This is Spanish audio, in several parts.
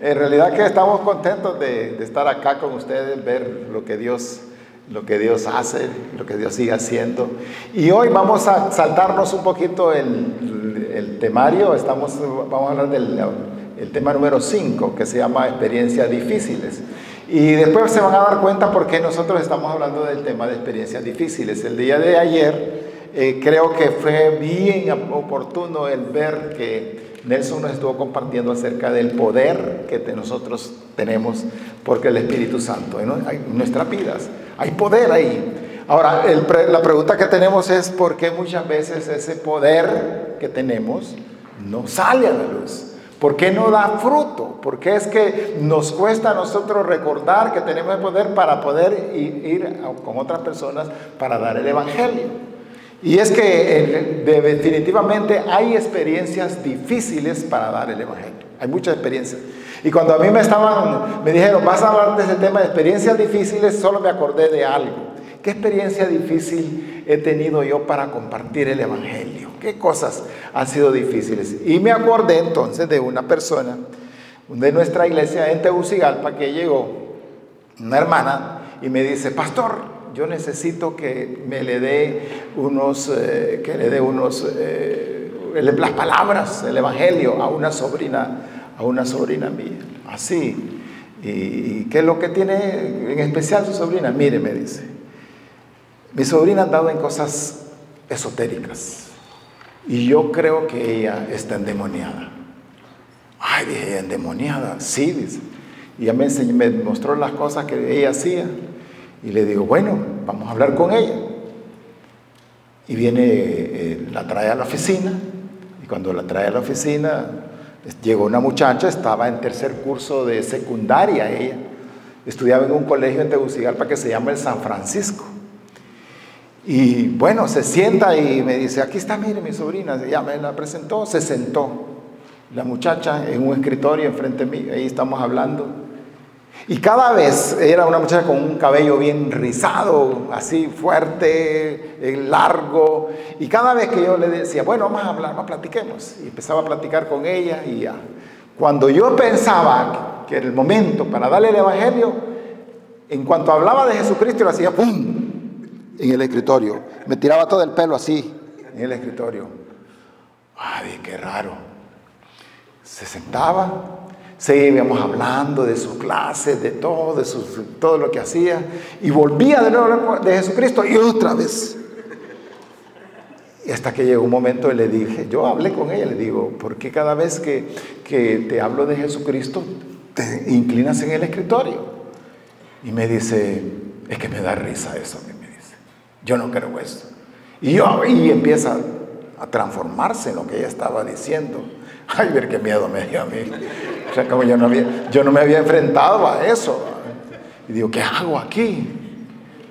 En realidad que estamos contentos de, estar acá con ustedes, ver lo que Dios lo que Dios hace, lo que Dios sigue haciendo. Y hoy vamos a saltarnos un poquito el, el temario, estamos, vamos a hablar del el tema número 5, que se llama experiencias difíciles. Y después se van a dar cuenta por qué nosotros estamos hablando del tema de experiencias difíciles. El día de ayer eh, creo que fue bien oportuno el ver que Nelson nos estuvo compartiendo acerca del poder que nosotros tenemos porque el Espíritu Santo en nuestras vidas. Hay poder ahí. Ahora, la pregunta que tenemos es por qué muchas veces ese poder que tenemos no sale a la luz. ¿Por qué no da fruto? Porque es que nos cuesta a nosotros recordar que tenemos el poder para poder ir, con otras personas para dar el Evangelio. Y es que definitivamente hay experiencias difíciles para dar el Evangelio. Hay muchas experiencias. Y cuando a mí me estaban, me dijeron, vas a hablar de ese tema de experiencias difíciles, solo me acordé de algo. ¿Qué experiencia difícil he tenido yo para compartir el Evangelio? ¿Qué cosas han sido difíciles? Y me acordé entonces de una persona de nuestra iglesia en Tegucigalpa que llegó, una hermana, y me dice, pastor, yo necesito que me le dé unos, eh, que le dé unos, eh, las palabras, el Evangelio a una sobrina, a una sobrina mía. Así. ¿Y qué es lo que tiene en especial su sobrina? Mire, me dice, mi sobrina ha andado en cosas esotéricas y yo creo que ella está endemoniada. Ay, dije, endemoniada, sí, dice. Y ella me, enseñó, me mostró las cosas que ella hacía. Y le digo, bueno, vamos a hablar con ella. Y viene, eh, la trae a la oficina. Y cuando la trae a la oficina, llegó una muchacha, estaba en tercer curso de secundaria ella. Estudiaba en un colegio en Tegucigalpa que se llama el San Francisco. Y bueno, se sienta y me dice, aquí está, mire mi sobrina, ya me la presentó, se sentó. La muchacha en un escritorio enfrente de mí, ahí estamos hablando. Y cada vez era una muchacha con un cabello bien rizado, así fuerte, eh, largo. Y cada vez que yo le decía, bueno, vamos a hablar, vamos, platiquemos. Y empezaba a platicar con ella y ya. Cuando yo pensaba que era el momento para darle el Evangelio, en cuanto hablaba de Jesucristo, lo hacía ¡pum! en el escritorio. Me tiraba todo el pelo así en el escritorio. Ay, qué raro. Se sentaba, Seguíamos hablando de sus clases, de todo, de todo lo que hacía. Y volvía de nuevo de Jesucristo y otra vez. Y hasta que llegó un momento y le dije, yo hablé con ella, le digo, ¿por qué cada vez que, que te hablo de Jesucristo te inclinas en el escritorio? Y me dice, es que me da risa eso, me dice. Yo no creo eso. Y, yo, y empieza a transformarse en lo que ella estaba diciendo. Ay, ver qué miedo me dio a mí. Sea, como yo no, había, yo no me había enfrentado a eso. Y digo, ¿qué hago aquí?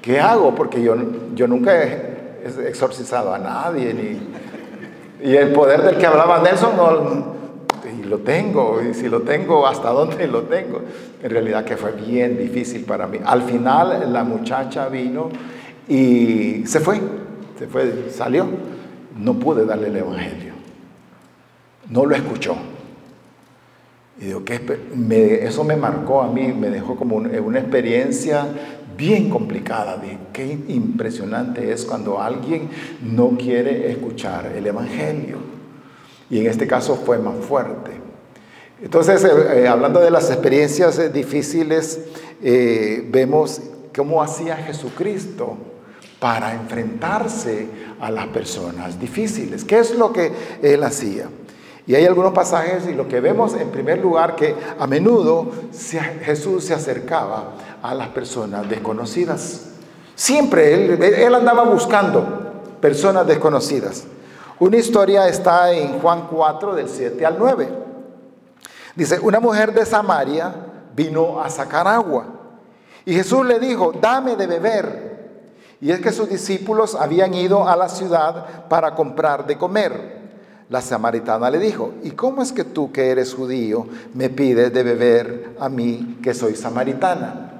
¿Qué hago? Porque yo, yo nunca he exorcizado a nadie. Ni, y el poder del que hablaba Nelson, no, y lo tengo. Y si lo tengo, ¿hasta dónde lo tengo? En realidad que fue bien difícil para mí. Al final la muchacha vino y se fue. Se fue, salió. No pude darle el Evangelio no lo escuchó. Y digo, eso me marcó a mí, me dejó como una experiencia bien complicada. De qué impresionante es cuando alguien no quiere escuchar el Evangelio. Y en este caso fue más fuerte. Entonces, eh, eh, hablando de las experiencias eh, difíciles, vemos cómo hacía Jesucristo para enfrentarse a las personas difíciles. ¿Qué es lo que él hacía? Y hay algunos pasajes y lo que vemos en primer lugar que a menudo Jesús se acercaba a las personas desconocidas. Siempre él, él andaba buscando personas desconocidas. Una historia está en Juan 4 del 7 al 9. Dice, una mujer de Samaria vino a sacar agua. Y Jesús le dijo, dame de beber. Y es que sus discípulos habían ido a la ciudad para comprar de comer. La samaritana le dijo, ¿y cómo es que tú que eres judío me pides de beber a mí que soy samaritana?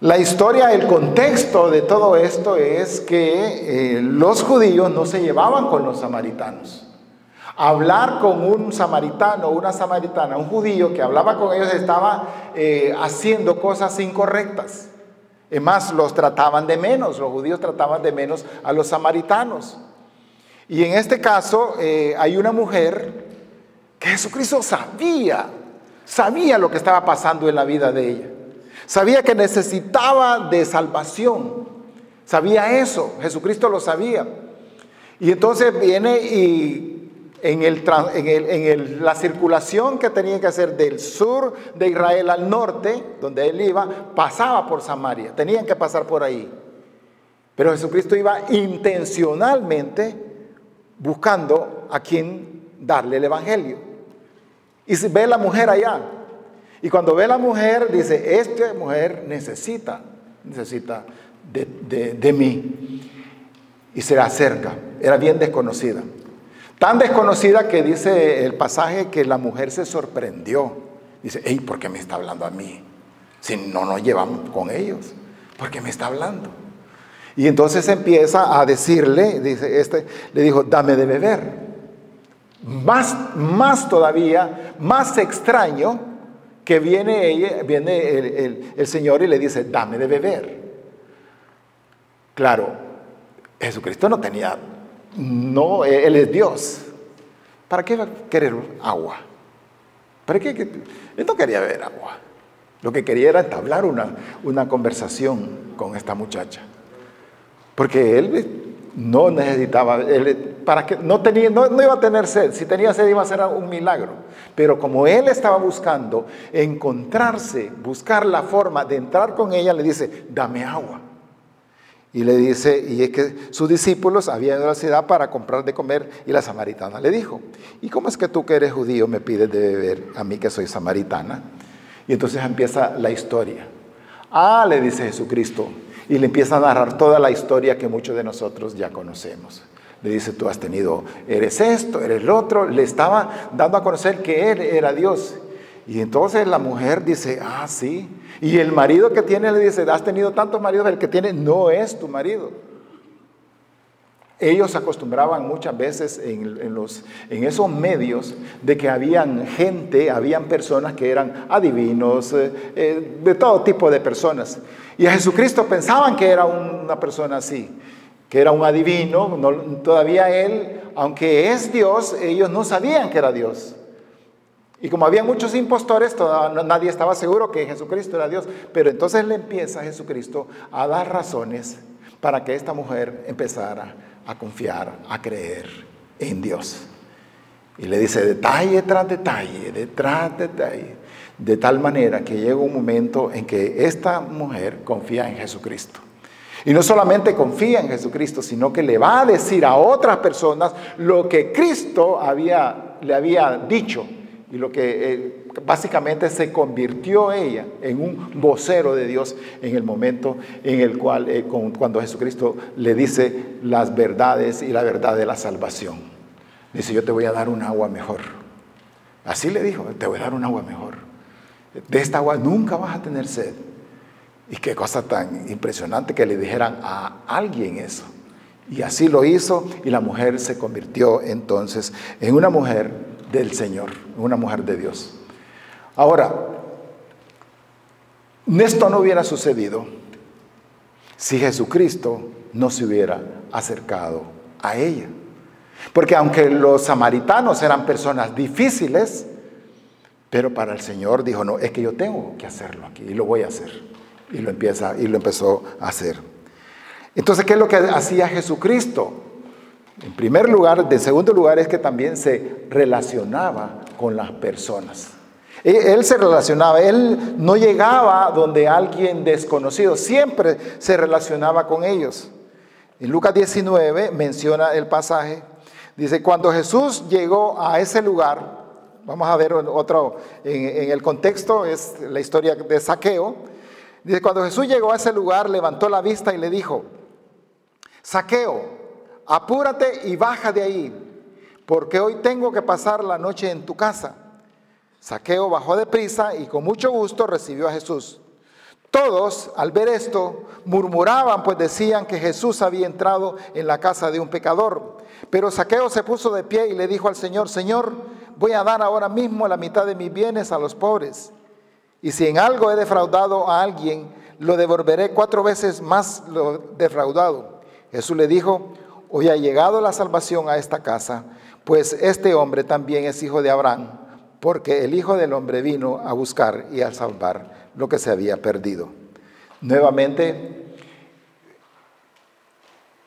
La historia, el contexto de todo esto es que eh, los judíos no se llevaban con los samaritanos. Hablar con un samaritano, una samaritana, un judío que hablaba con ellos estaba eh, haciendo cosas incorrectas. Es más, los trataban de menos, los judíos trataban de menos a los samaritanos. Y en este caso eh, hay una mujer que Jesucristo sabía, sabía lo que estaba pasando en la vida de ella. Sabía que necesitaba de salvación. Sabía eso, Jesucristo lo sabía. Y entonces viene y en, el, en, la circulación que tenía que hacer del sur de Israel al norte, donde él iba, pasaba por Samaria. Tenían que pasar por ahí. Pero Jesucristo iba intencionalmente buscando a quien darle el Evangelio. Y ve la mujer allá. Y cuando ve la mujer, dice, esta mujer necesita, necesita de, de mí. Y se acerca. Era bien desconocida. Tan desconocida que dice el pasaje que la mujer se sorprendió. Dice, hey, ¿por qué me está hablando a mí? Si no nos llevamos con ellos, ¿por qué me está hablando? Y entonces empieza a decirle, dice, este, le dijo, dame de beber. Más, más todavía, más extraño que viene, ella, viene el, Señor y le dice, dame de beber. Claro, Jesucristo no tenía no, Él es Dios. ¿Para qué querer agua? ¿Para qué? Él no quería beber agua. Lo que quería era entablar una conversación con esta muchacha. Porque él no necesitaba, para que, no, tenía, no, no, iba a tener sed, si tenía sed iba a ser un milagro. Pero como él estaba buscando encontrarse, buscar la forma de entrar con ella, le dice, dame agua. Y le dice, y es que sus discípulos habían ido a la ciudad para comprar de comer y la samaritana le dijo, ¿y cómo es que tú que eres judío me pides de beber a mí que soy samaritana? Y entonces empieza la historia. Ah, le dice Jesucristo, y le empieza a narrar toda la historia que muchos de nosotros ya conocemos. Le dice, tú has tenido, eres esto, eres lo otro. Le estaba dando a conocer que él era Dios. Y entonces la mujer dice, ah, sí. Y el marido que tiene le dice, has tenido tantos maridos, el que tiene no es tu marido. Ellos acostumbraban muchas veces en, los, en esos medios de que habían gente, habían personas que eran adivinos, eh, eh, de todo tipo de personas. Y a Jesucristo pensaban que era una persona así, que era un adivino. todavía él, aunque es Dios, ellos no sabían que era Dios. Y como había muchos impostores, nadie estaba seguro que Jesucristo era Dios. Pero entonces le empieza a Jesucristo a dar razones para que esta mujer empezara a confiar, a creer en Dios. Y le dice detalle tras detalle, detrás detalle, de tal manera que llega un momento en que esta mujer confía en Jesucristo. Y no solamente confía en Jesucristo, sino que le va a decir a otras personas lo que Cristo había, le había dicho y lo que eh, básicamente se convirtió ella en un vocero de Dios en el momento en el cual, eh, cuando Jesucristo le dice las verdades y la verdad de la salvación. Dice, yo te voy a dar un agua mejor. Así le dijo, te voy a dar un agua mejor. De esta agua nunca vas a tener sed. Y qué cosa tan impresionante que le dijeran a alguien eso. Y así lo hizo y la mujer se convirtió entonces en una mujer del Señor, una mujer de Dios. Ahora, esto no hubiera sucedido si Jesucristo no se hubiera acercado a ella. Porque aunque los samaritanos eran personas difíciles, pero para el Señor dijo, no, es que yo tengo que hacerlo aquí y lo voy a hacer. Y lo, empieza, y lo empezó a hacer. Entonces, ¿qué es lo que hacía Jesucristo? En primer lugar, de segundo lugar es que también se relacionaba con las personas. E, él se relacionaba, él no llegaba donde alguien desconocido, siempre se relacionaba con ellos. En Lucas 19 menciona el pasaje, dice, cuando Jesús llegó a ese lugar, vamos a ver otro, en, el contexto es la historia de Saqueo, dice, cuando Jesús llegó a ese lugar, levantó la vista y le dijo, Saqueo, apúrate y baja de ahí, porque hoy tengo que pasar la noche en tu casa. Saqueo bajó de prisa y con mucho gusto recibió a Jesús. Todos, al ver esto, murmuraban, pues decían que Jesús había entrado en la casa de un pecador. Pero Saqueo se puso de pie y le dijo al Señor, Señor, voy a dar ahora mismo la mitad de mis bienes a los pobres. Y si en algo he defraudado a alguien, lo devolveré cuatro veces más lo defraudado. Jesús le dijo, hoy ha llegado la salvación a esta casa, pues este hombre también es hijo de Abraham, porque el Hijo del Hombre vino a buscar y a salvar lo que se había perdido. Nuevamente,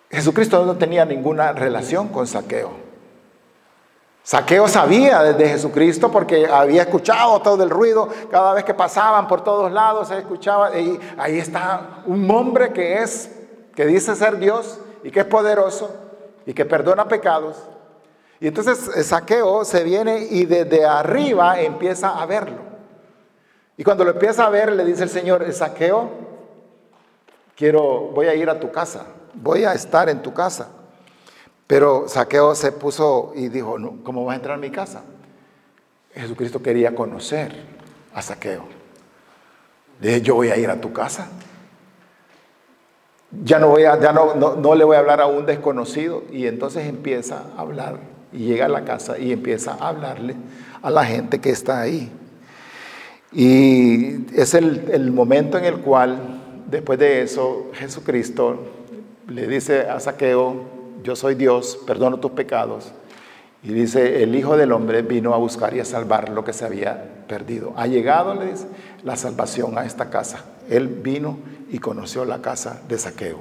Jesucristo no tenía ninguna relación con Saqueo. Saqueo sabía desde Jesucristo porque había escuchado todo el ruido, cada vez que pasaban por todos lados se escuchaba y ahí está un hombre que es que dice ser Dios y que es poderoso y que perdona pecados. Y entonces eh, Saqueo se viene y desde arriba empieza a verlo. Y cuando lo empieza a ver, le dice el Señor, saqueo, quiero, voy a ir a tu casa, voy a estar en tu casa. Pero Saqueo se puso y dijo, no, ¿cómo vas a entrar a mi casa? Jesucristo quería conocer a Saqueo. Le dije, yo voy a ir a tu casa. Ya no, voy a, ya no, no le voy a hablar a un desconocido. Y entonces empieza a hablar y llega a la casa y empieza a hablarle a la gente que está ahí. Y es el, momento en el cual, después de eso, Jesucristo le dice a Saqueo, yo soy Dios, perdono tus pecados. Y dice, el Hijo del Hombre vino a buscar y a salvar lo que se había perdido. Ha llegado, le dice, la salvación a esta casa. Él vino y conoció la casa de Saqueo.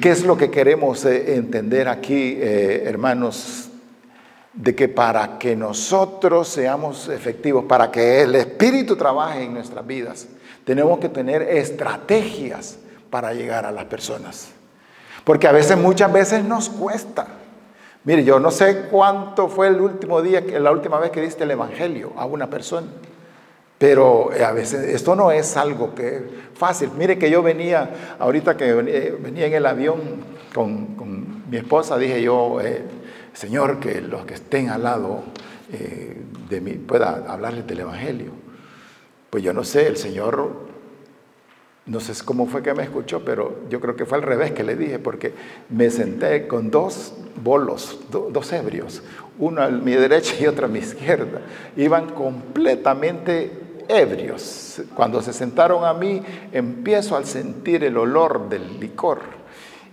¿Qué es lo que queremos eh, entender aquí, eh, hermanos? de que para que nosotros seamos efectivos, para que el Espíritu trabaje en nuestras vidas, tenemos que tener estrategias para llegar a las personas. Porque a veces, muchas veces nos cuesta. Mire, yo no sé cuánto fue el último día, la última vez que diste el Evangelio a una persona. Pero eh, a veces esto no es algo que fácil. Mire que yo venía, ahorita que venía, en el avión con, mi esposa, dije yo, eh, Señor, que los que estén al lado eh, de mí pueda hablarles del Evangelio. Pues yo no sé, el Señor, no sé cómo fue que me escuchó, pero yo creo que fue al revés que le dije, porque me senté con dos bolos, dos ebrios, uno a mi derecha y otro a mi izquierda. Iban completamente ebrios. Cuando se sentaron a mí, empiezo a sentir el olor del licor.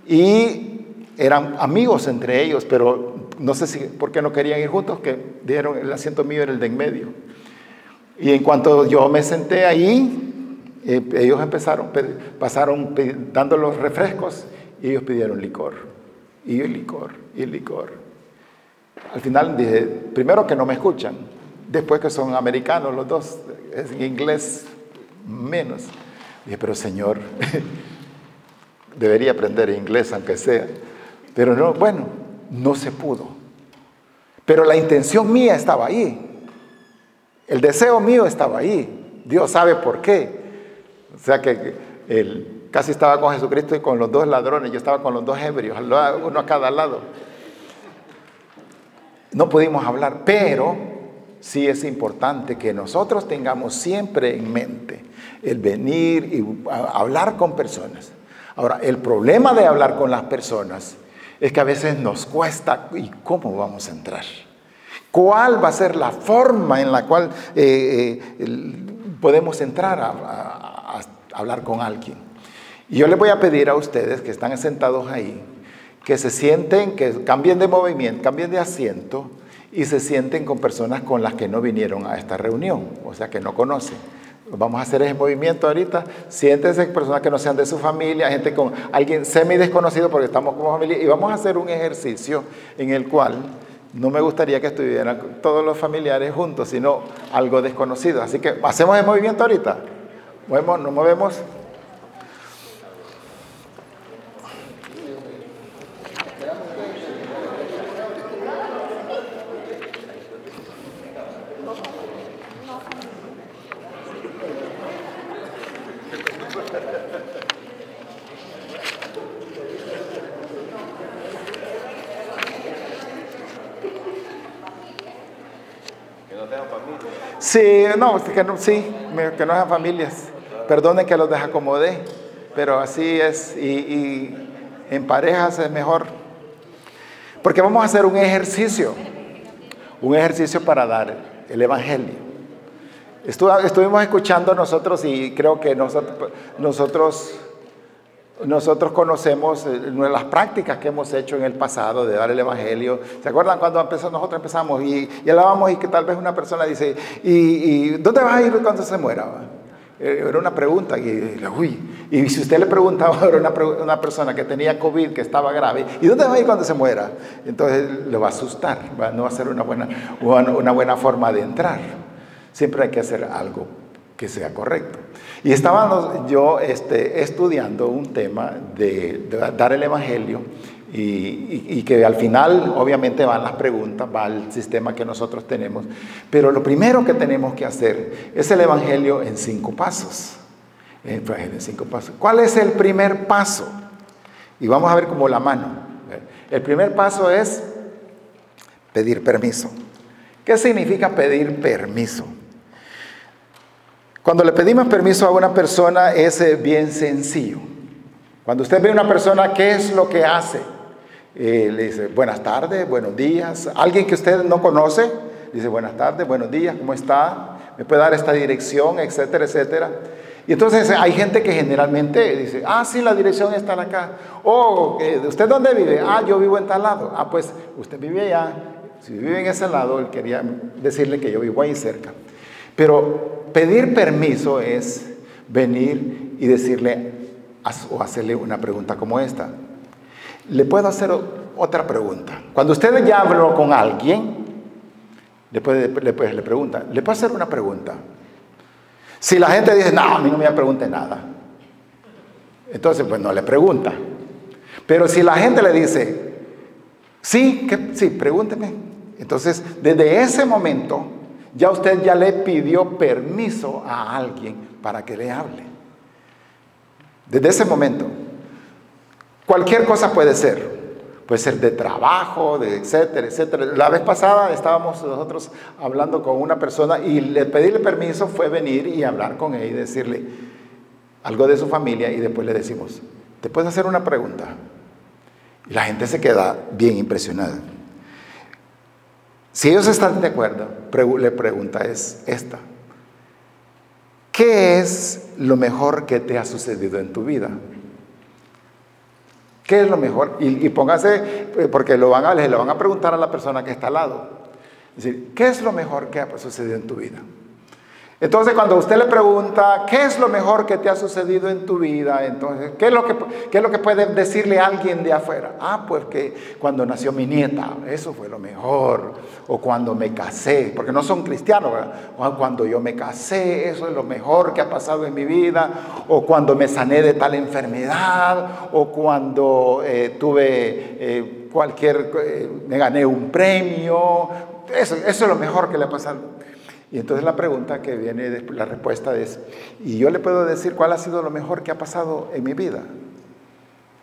Y eran amigos entre ellos, pero no sé si por qué no querían ir juntos, que dieron el asiento mío era el de en medio. Y en cuanto yo me senté ahí, eh, ellos empezaron, pasaron dando los refrescos y ellos pidieron licor. Y licor, y licor. Al final dije, primero que no me escuchan, después que son americanos los dos, es en inglés menos. Dije, pero Señor, debería aprender inglés aunque sea. Pero no, bueno, no se pudo. Pero la intención mía estaba ahí. El deseo mío estaba ahí. Dios sabe por qué. O sea que él casi estaba con Jesucristo y con los dos ladrones. Yo estaba con los dos ebrios, uno a cada lado. No pudimos hablar, pero sí es importante que nosotros tengamos siempre en mente el venir y hablar con personas. Ahora, el problema de hablar con las personas es que a veces nos cuesta, ¿y cómo vamos a entrar? ¿Cuál va a ser la forma en la cual eh, eh, podemos entrar a, hablar con alguien? Y yo les voy a pedir a ustedes que están sentados ahí, que se sienten, que cambien de movimiento, cambien de asiento y se sienten con personas con las que no vinieron a esta reunión, o sea, que no conocen. Vamos a hacer ese movimiento ahorita. Siéntense personas que no sean de su familia, gente con alguien semi desconocido porque estamos como familia. Y vamos a hacer un ejercicio en el cual no me gustaría que estuvieran todos los familiares juntos, sino algo desconocido. Así que hacemos el movimiento ahorita. Nos movemos. Sí, no, que no, sí, que no sean familias. Perdonen que los desacomodé, pero así es, y, en parejas es mejor. Porque vamos a hacer un ejercicio, un ejercicio para dar el Evangelio. Estuvimos escuchando nosotros y creo que nosotros, nosotros, conocemos eh, las prácticas que hemos hecho en el pasado de dar el Evangelio. ¿Se acuerdan cuando nosotros empezamos y, y hablábamos y que tal vez una persona dice, ¿y, y dónde vas a ir cuando se muera? Eh, era una pregunta y, uy, y si usted le preguntaba a una, una, persona que tenía COVID, que estaba grave, ¿y dónde va a ir cuando se muera? Entonces le va a asustar, no va a ser una buena, una buena forma de entrar. Siempre hay que hacer algo que sea correcto. Y estábamos yo este, estudiando un tema de, dar el Evangelio y, que al final obviamente van las preguntas, va el sistema que nosotros tenemos. Pero lo primero que tenemos que hacer es el Evangelio en cinco pasos. El Evangelio en cinco pasos. ¿Cuál es el primer paso? Y vamos a ver como la mano. El primer paso es pedir permiso. ¿Qué significa pedir permiso? Cuando le pedimos permiso a una persona es bien sencillo. Cuando usted ve a una persona, ¿qué es lo que hace? Eh, le dice buenas tardes, buenos días. Alguien que usted no conoce, dice buenas tardes, buenos días, ¿cómo está? ¿Me puede dar esta dirección, etcétera, etcétera? Y entonces hay gente que generalmente dice, ah, sí, la dirección está acá. O, eh, ¿usted dónde vive? Ah, yo vivo en tal lado. Ah, pues usted vive allá. Si vive en ese lado, él quería decirle que yo vivo ahí cerca. Pero pedir permiso es venir y decirle o hacerle una pregunta como esta. Le puedo hacer otra pregunta. Cuando usted ya habló con alguien, después le, le pregunta, ¿le puedo hacer una pregunta? Si la gente dice, no, a mí no me pregunte nada, entonces pues no le pregunta. Pero si la gente le dice, sí, que, sí, pregúnteme. Entonces, desde ese momento, ya usted ya le pidió permiso a alguien para que le hable. Desde ese momento, cualquier cosa puede ser. Puede ser de trabajo, de etcétera, etcétera. La vez pasada estábamos nosotros hablando con una persona y le pedirle permiso fue venir y hablar con ella y decirle algo de su familia y después le decimos, ¿te puedes hacer una pregunta? Y la gente se queda bien impresionada. Si ellos están de acuerdo, la pregunta es esta. ¿Qué es lo mejor que te ha sucedido en tu vida? ¿Qué es lo mejor? Y, póngase, eh, porque lo van a, le van a preguntar a la persona que está al lado. Es decir, ¿qué es lo mejor que ha sucedido en tu vida? Entonces, cuando usted le pregunta, ¿qué es lo mejor que te ha sucedido en tu vida? Entonces, ¿qué es lo que, qué es lo que puede decirle alguien de afuera? Ah, pues que cuando nació mi nieta, eso fue lo mejor. O cuando me casé, porque no son cristianos, cuando yo me casé, eso es lo mejor que ha pasado en mi vida. O cuando me sané de tal enfermedad. O cuando eh, tuve eh, cualquier, eh, me gané un premio. Eso, eso es lo mejor que le ha pasado. Y entonces la pregunta que viene, la respuesta es, ¿y yo le puedo decir cuál ha sido lo mejor que ha pasado en mi vida?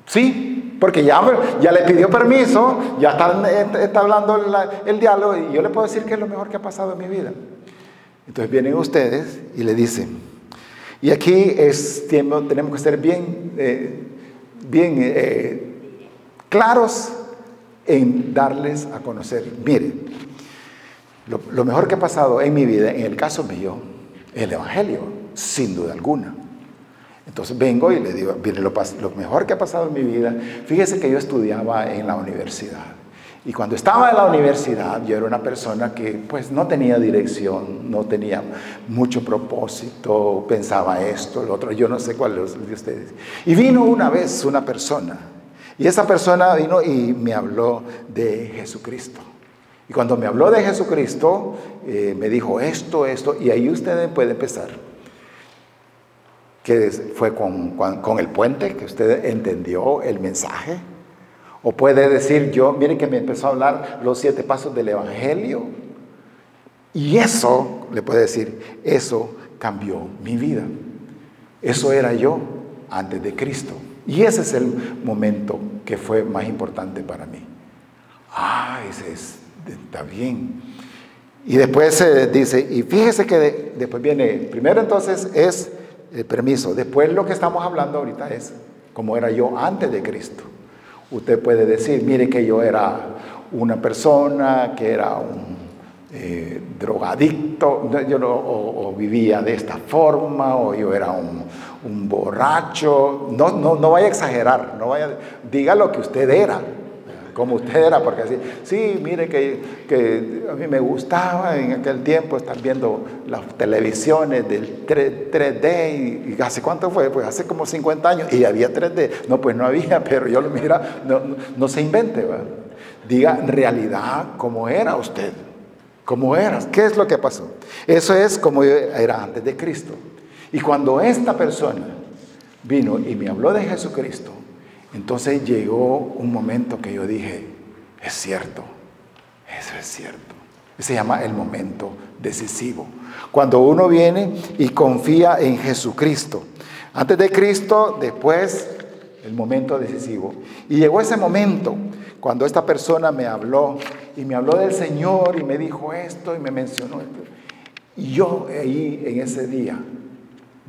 Sí, porque ya, ya le pidió permiso, ya está, está hablando el diálogo y yo le puedo decir qué es lo mejor que ha pasado en mi vida. Entonces vienen ustedes y le dicen, y aquí es, tenemos que ser bien, eh, bien eh, claros en darles a conocer. Miren, lo, mejor que ha pasado en mi vida, en el caso mío, es el Evangelio, sin duda alguna. Entonces vengo y le digo, lo, lo, mejor que ha pasado en mi vida. Fíjese que yo estudiaba en la universidad. Y cuando estaba en la universidad, yo era una persona que pues no tenía dirección, no tenía mucho propósito, pensaba esto, lo otro, yo no sé cuál de ustedes. Y vino una vez una persona, y esa persona vino y me habló de Jesucristo. Y cuando me habló de Jesucristo, eh, me dijo esto, esto, y ahí usted puede empezar. Que fue con, con, el puente, que usted entendió el mensaje. O puede decir yo, miren que me empezó a hablar los siete pasos del Evangelio. Y eso, le puede decir, eso cambió mi vida. Eso era yo antes de Cristo. Y ese es el momento que fue más importante para mí. Ah, ese es está bien. Y después se dice, y fíjese que después viene, primero entonces es el permiso. Después lo que estamos hablando ahorita es cómo era yo antes de Cristo. Usted puede decir, mire que yo era una persona que era un eh, drogadicto, yo o, vivía de esta forma, o yo era un, borracho. No, no, no vaya a exagerar, no vaya, diga lo que usted era como usted era, porque así, sí, mire que, que, a mí me gustaba en aquel tiempo estar viendo las televisiones del 3, d y, hace cuánto fue, pues hace como 50 años y había 3D, no, pues no había, pero yo lo mira, no, no, se invente, ¿va? diga en realidad cómo era usted, cómo era, qué es lo que pasó. Eso es como era antes de Cristo. Y cuando esta persona vino y me habló de Jesucristo, entonces llegó un momento que yo dije, es cierto, eso es cierto. Se llama el momento decisivo. Cuando uno viene y confía en Jesucristo. Antes de Cristo, después el momento decisivo. Y llegó ese momento cuando esta persona me habló y me habló del Señor y me dijo esto y me mencionó esto. Y yo ahí en ese día,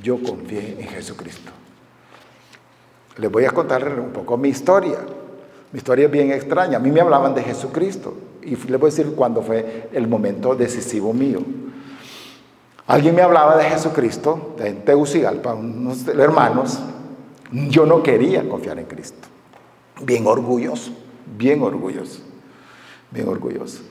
yo confié en Jesucristo. Les voy a contar un poco mi historia. Mi historia es bien extraña. A mí me hablaban de Jesucristo y les voy a decir cuándo fue el momento decisivo mío. Alguien me hablaba de Jesucristo en Tegucigalpa, unos hermanos. Yo no quería confiar en Cristo. Bien orgulloso, bien orgulloso, bien orgulloso.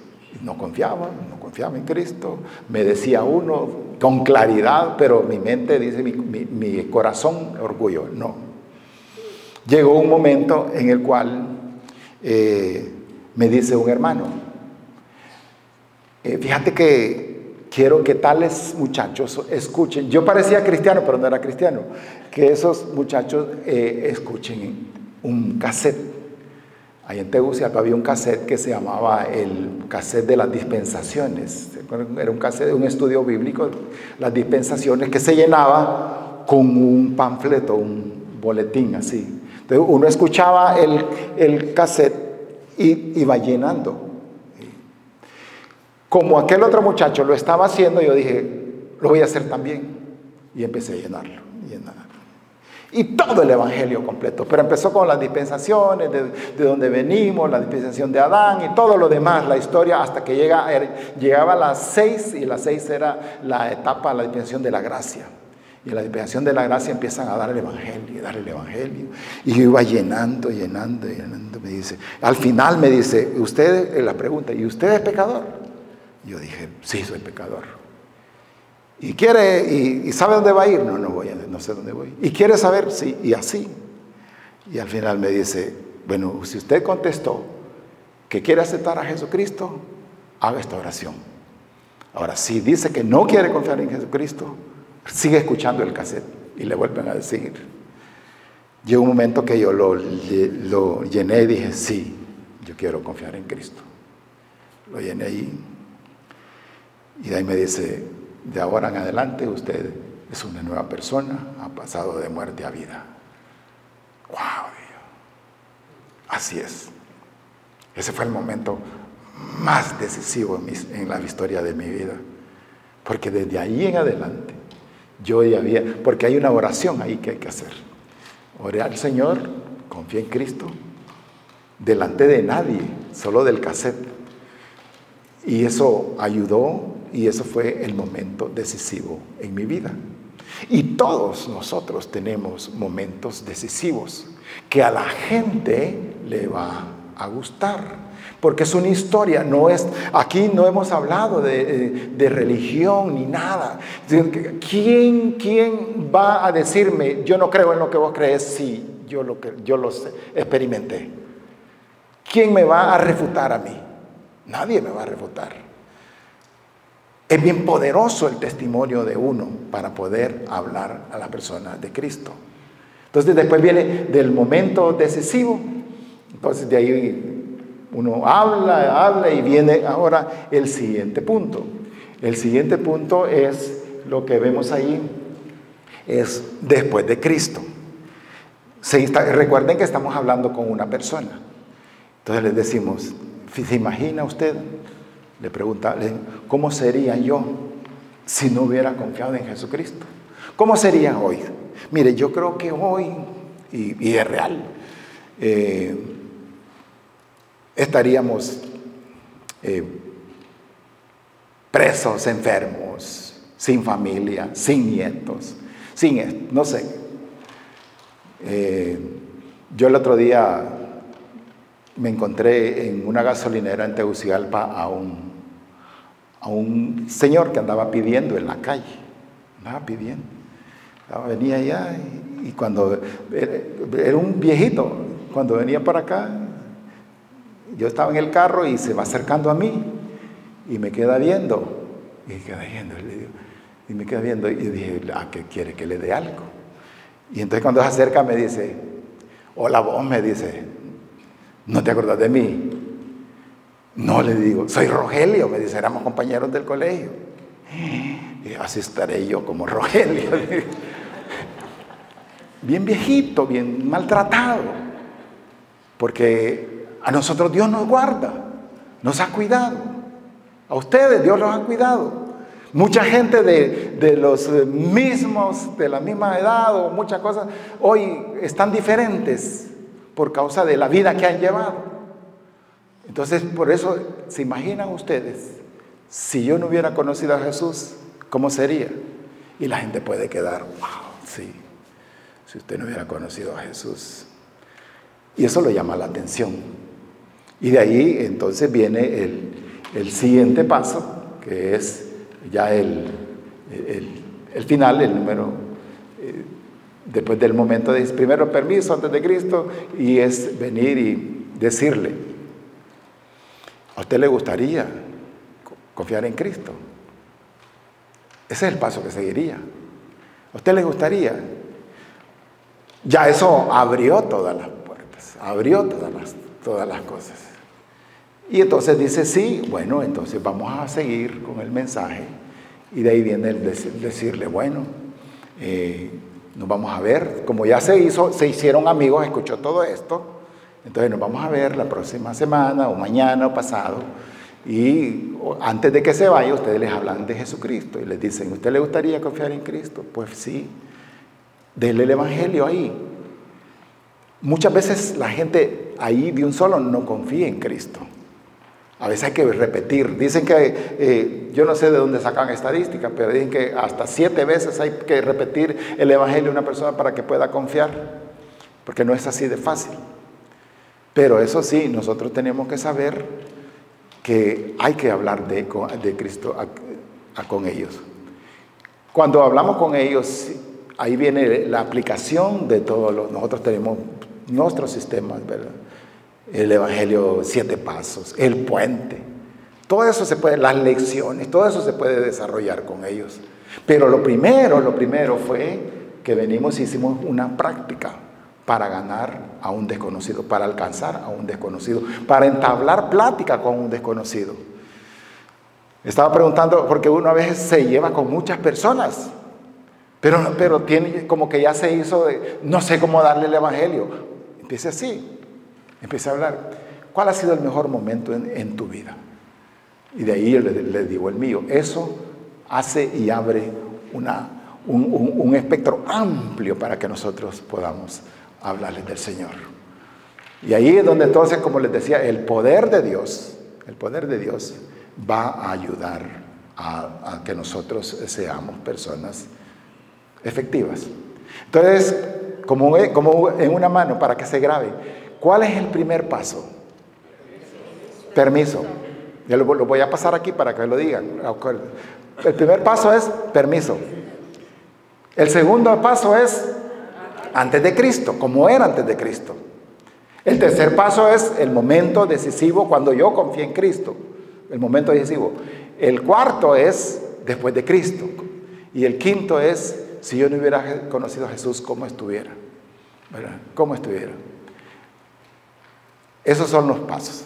No confiaba, no confiaba en Cristo. Me decía uno con claridad, pero mi mente dice, mi, mi corazón, orgullo. No, Llegó un momento en el cual eh, me dice un hermano, eh, fíjate que quiero que tales muchachos escuchen, yo parecía cristiano, pero no era cristiano, que esos muchachos eh, escuchen un cassette. Ahí en Tegucigalpa había un cassette que se llamaba el cassette de las dispensaciones. Era un cassette de un estudio bíblico, las dispensaciones, que se llenaba con un panfleto, un boletín así. Entonces uno escuchaba el, el cassette y iba llenando. Como aquel otro muchacho lo estaba haciendo, yo dije, lo voy a hacer también. Y empecé a llenarlo, Y todo el Evangelio completo. Pero empezó con las dispensaciones, de, de donde venimos, la dispensación de Adán y todo lo demás, la historia, hasta que llega, llegaba a las seis, y las seis era la etapa, la dispensación de la gracia. Y en la dispensación de la gracia empiezan a dar el Evangelio, dar el Evangelio. Y yo iba llenando, llenando, llenando. Me dice, al final me dice, usted, eh, la pregunta, ¿y usted es pecador? Yo dije, sí, soy pecador. ¿Y quiere, y, sabe dónde va a ir? No, no voy, no sé dónde voy. ¿Y quiere saber? Sí, y así. Y al final me dice, bueno, si usted contestó que quiere aceptar a Jesucristo, haga esta oración. Ahora, si dice que no quiere confiar en Jesucristo, sigue escuchando el cassette y le vuelven a decir. Llegó un momento que yo lo, llené y dije, sí, yo quiero confiar en Cristo. Lo llené ahí. Y de ahí me dice, de ahora en adelante usted es una nueva persona, ha pasado de muerte a vida. ¡Wow! Así es. Ese fue el momento más decisivo en, en la historia de mi vida. Porque desde ahí en adelante yo ya había, porque hay una oración ahí que hay que hacer. Oré al Señor, confía en Cristo, delante de nadie, solo del cassette. Y eso ayudó y eso fue el momento decisivo en mi vida. Y todos nosotros tenemos momentos decisivos que a la gente le va a gustar porque es una historia, no es, aquí no hemos hablado de, religión ni nada. ¿Quién, ¿Quién va a decirme, yo no creo en lo que vos crees? Sí, yo lo, yo lo experimenté. ¿Quién me va a refutar a mí? Nadie me va a refutar. Es bien poderoso el testimonio de uno para poder hablar a la persona de Cristo. Entonces después viene del momento decisivo. Entonces de ahí uno habla, habla y viene ahora el siguiente punto. El siguiente punto es lo que vemos ahí, es después de Cristo. recuerden que estamos hablando con una persona. Entonces les decimos, ¿se imagina usted? Le pregunta, ¿cómo sería yo si no hubiera confiado en Jesucristo? ¿Cómo sería hoy? Mire, yo creo que hoy, y, es real, eh, estaríamos eh, presos, enfermos, sin familia, sin nietos, sin, no sé. Eh, yo el otro día me encontré en una gasolinera en Tegucigalpa a un, a un señor que andaba pidiendo en la calle, andaba pidiendo. venía allá y, cuando era un viejito, cuando venía para acá, yo estaba en el carro y se va acercando a mí y me queda viendo. Y queda viendo, y, me queda viendo y dije, ah, ¿qué quiere que le dé algo? Y entonces cuando se acerca me dice, hola vos, me dice, ¿no te acuerdas de mí? No le digo, soy Rogelio, me dice, éramos compañeros del colegio. Y así estaré yo como Rogelio. Bien viejito, bien maltratado. Porque a nosotros Dios nos guarda, nos ha cuidado. A ustedes Dios los ha cuidado. Mucha gente de, de, los mismos, de la misma edad o muchas cosas, hoy están diferentes por causa de la vida que han llevado. Entonces, por eso, ¿se imaginan ustedes? Si yo no hubiera conocido a Jesús, ¿cómo sería? Y la gente puede quedar, wow, sí, si usted no hubiera conocido a Jesús. Y eso lo llama la atención. Y de ahí entonces viene el, siguiente paso, que es ya el, el final, el número después del momento de primero permiso antes de Cristo y es venir y decirle, ¿a usted le gustaría confiar en Cristo? Ese es el paso que seguiría. ¿A usted le gustaría? Ya eso abrió todas las puertas, abrió todas las, todas las cosas. Y entonces dice, sí, bueno, entonces vamos a seguir con el mensaje. Y de ahí viene el decirle, bueno, eh, nos vamos a ver, como ya se hizo, se hicieron amigos, escuchó todo esto, entonces nos vamos a ver la próxima semana o mañana o pasado. Y antes de que se vaya, ustedes les hablan de Jesucristo y les dicen, ¿usted le gustaría confiar en Cristo? Pues sí, denle el Evangelio ahí. Muchas veces la gente ahí de un solo no confía en Cristo. A veces hay que repetir. Dicen que, eh, yo no sé de dónde sacan estadísticas, pero dicen que hasta siete veces hay que repetir el Evangelio a una persona para que pueda confiar, porque no es así de fácil. Pero eso sí, nosotros tenemos que saber que hay que hablar de, Cristo con ellos. Cuando hablamos con ellos, ahí viene la aplicación de todos los, nosotros tenemos nuestros sistemas, ¿verdad? El Evangelio siete pasos, el puente. Todo eso se puede, las lecciones, todo eso se puede desarrollar con ellos. Pero lo primero, lo primero fue que venimos y hicimos una práctica para ganar a un desconocido, para alcanzar a un desconocido, para entablar plática con un desconocido. Estaba preguntando, porque uno a veces se lleva con muchas personas, pero, pero tiene como que ya se hizo, de, no sé cómo darle el Evangelio. Empieza así, Empecé a hablar, ¿cuál ha sido el mejor momento en, tu vida? Y de ahí le, digo el mío. Eso hace y abre una, un, espectro amplio para que nosotros podamos hablarles del Señor. Y ahí es donde entonces, como les decía, el poder de Dios, el poder de Dios va a ayudar a, que nosotros seamos personas efectivas. Entonces, como, como en una mano, para que se grabe, ¿Cuál es el primer paso? Permiso. Ya lo, voy a pasar aquí para que lo digan. El primer paso es permiso. El segundo paso es antes de Cristo, como era antes de Cristo. El tercer paso es el momento decisivo cuando yo confié en Cristo. El momento decisivo. El cuarto es después de Cristo. Y el quinto es si yo no hubiera conocido a Jesús, ¿cómo estuviera? ¿Cómo estuviera? Esos son los pasos.